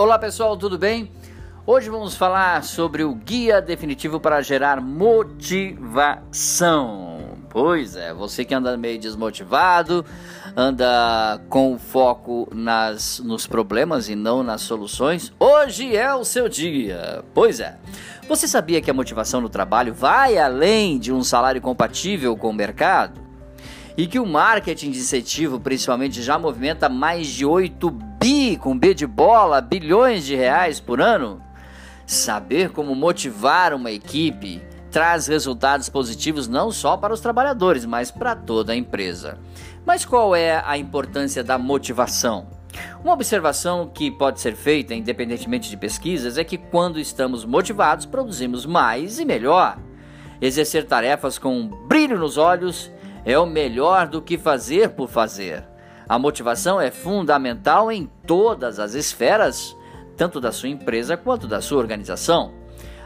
Olá pessoal, tudo bem? Hoje vamos falar sobre o guia definitivo para gerar motivação. Pois é, você que anda meio desmotivado, anda com foco nas, nos problemas e não nas soluções, hoje é o seu dia. Pois é. Você sabia que a motivação no trabalho vai além de um salário compatível com o mercado? E que o marketing de incentivo, principalmente, já movimenta mais de 8 bi, com B de bola, bilhões de reais por ano? Saber como motivar uma equipe traz resultados positivos não só para os trabalhadores, mas para toda a empresa. Mas qual é a importância da motivação? Uma observação que pode ser feita, independentemente de pesquisas, é que quando estamos motivados, produzimos mais e melhor. Exercer tarefas com um brilho nos olhos é o melhor do que fazer por fazer. A motivação é fundamental em todas as esferas tanto da sua empresa quanto da sua organização.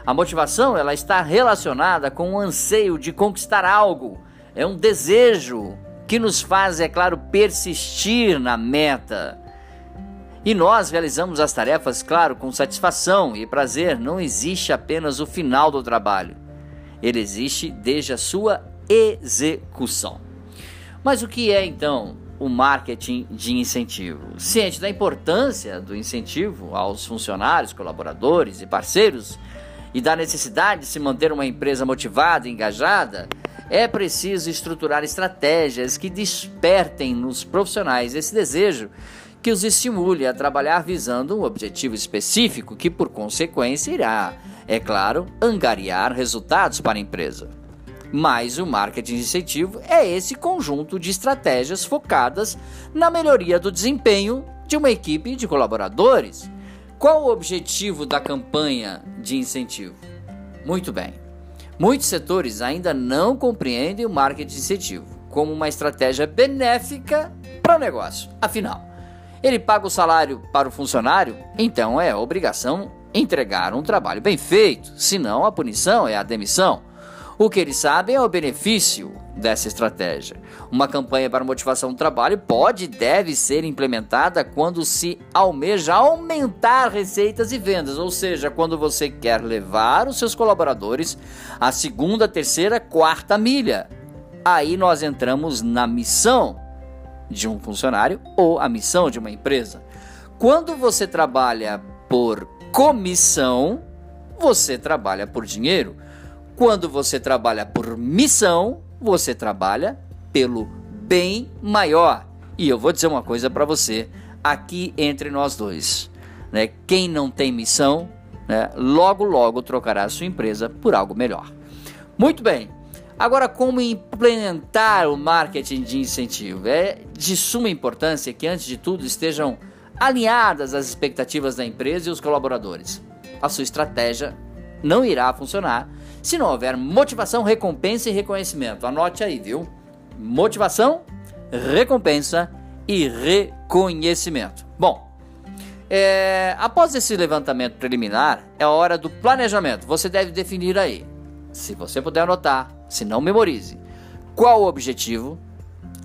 A motivação ela está relacionada com o anseio de conquistar algo, é um desejo que nos faz, é claro, persistir na meta. E nós realizamos as tarefas, claro, com satisfação e prazer. Não existe apenas o final do trabalho, ele existe desde a sua execução. Mas o que é então o marketing de incentivo. Ciente da importância do incentivo aos funcionários, colaboradores e parceiros e da necessidade de se manter uma empresa motivada e engajada, é preciso estruturar estratégias que despertem nos profissionais esse desejo que os estimule a trabalhar visando um objetivo específico que, por consequência, irá, é claro, angariar resultados para a empresa. Mas o marketing incentivo é esse conjunto de estratégias focadas na melhoria do desempenho de uma equipe de colaboradores. Qual o objetivo da campanha de incentivo? Muito bem. Muitos setores ainda não compreendem o marketing incentivo como uma estratégia benéfica para o negócio. Afinal, ele paga o salário para o funcionário, então é obrigação entregar um trabalho bem feito, senão a punição é a demissão. O que eles sabem é o benefício dessa estratégia. Uma campanha para motivação do trabalho pode e deve ser implementada quando se almeja aumentar receitas e vendas, ou seja, quando você quer levar os seus colaboradores à segunda, terceira, quarta milha. Aí nós entramos na missão de um funcionário ou a missão de uma empresa. Quando você trabalha por comissão, você trabalha por dinheiro. Quando você trabalha por missão, você trabalha pelo bem maior. E eu vou dizer uma coisa para você aqui entre nós dois. Né? Quem não tem missão, né, logo logo trocará a sua empresa por algo melhor. Muito bem. Agora, como implementar o marketing de incentivo? É de suma importância que, antes de tudo, estejam alinhadas as expectativas da empresa e os colaboradores. A sua estratégia não irá funcionar se não houver motivação, recompensa e reconhecimento. Anote aí, viu? Motivação, recompensa e reconhecimento. Bom, é, após esse levantamento preliminar, é a hora do planejamento. Você deve definir aí, se você puder anotar, se não memorize, qual o objetivo,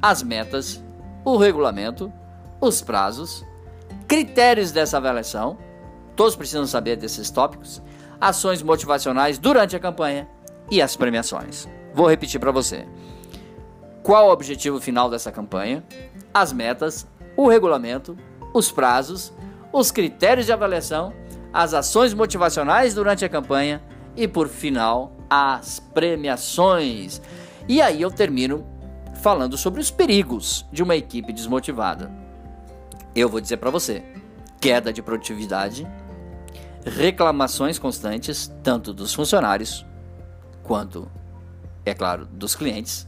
as metas, o regulamento, os prazos, critérios dessa avaliação. Todos precisam saber desses tópicos ações motivacionais durante a campanha e as premiações. Vou repetir para você. Qual o objetivo final dessa campanha? As metas, o regulamento, os prazos, os critérios de avaliação, as ações motivacionais durante a campanha e, por final, as premiações. E aí eu termino falando sobre os perigos de uma equipe desmotivada. Eu vou dizer para você: queda de produtividade, reclamações constantes, tanto dos funcionários quanto, é claro, dos clientes,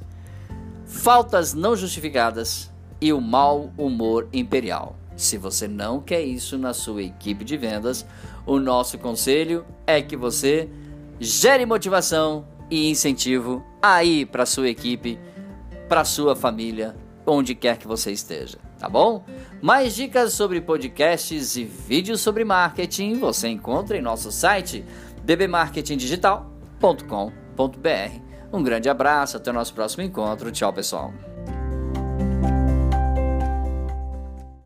faltas não justificadas e o mau humor imperial. Se você não quer isso na sua equipe de vendas, o nosso conselho é que você gere motivação e incentivo aí para sua equipe, para sua família, onde quer que você esteja tá bom? Mais dicas sobre podcasts e vídeos sobre marketing você encontra em nosso site dbmarketingdigital.com.br. Um grande abraço, até o nosso próximo encontro. Tchau, pessoal.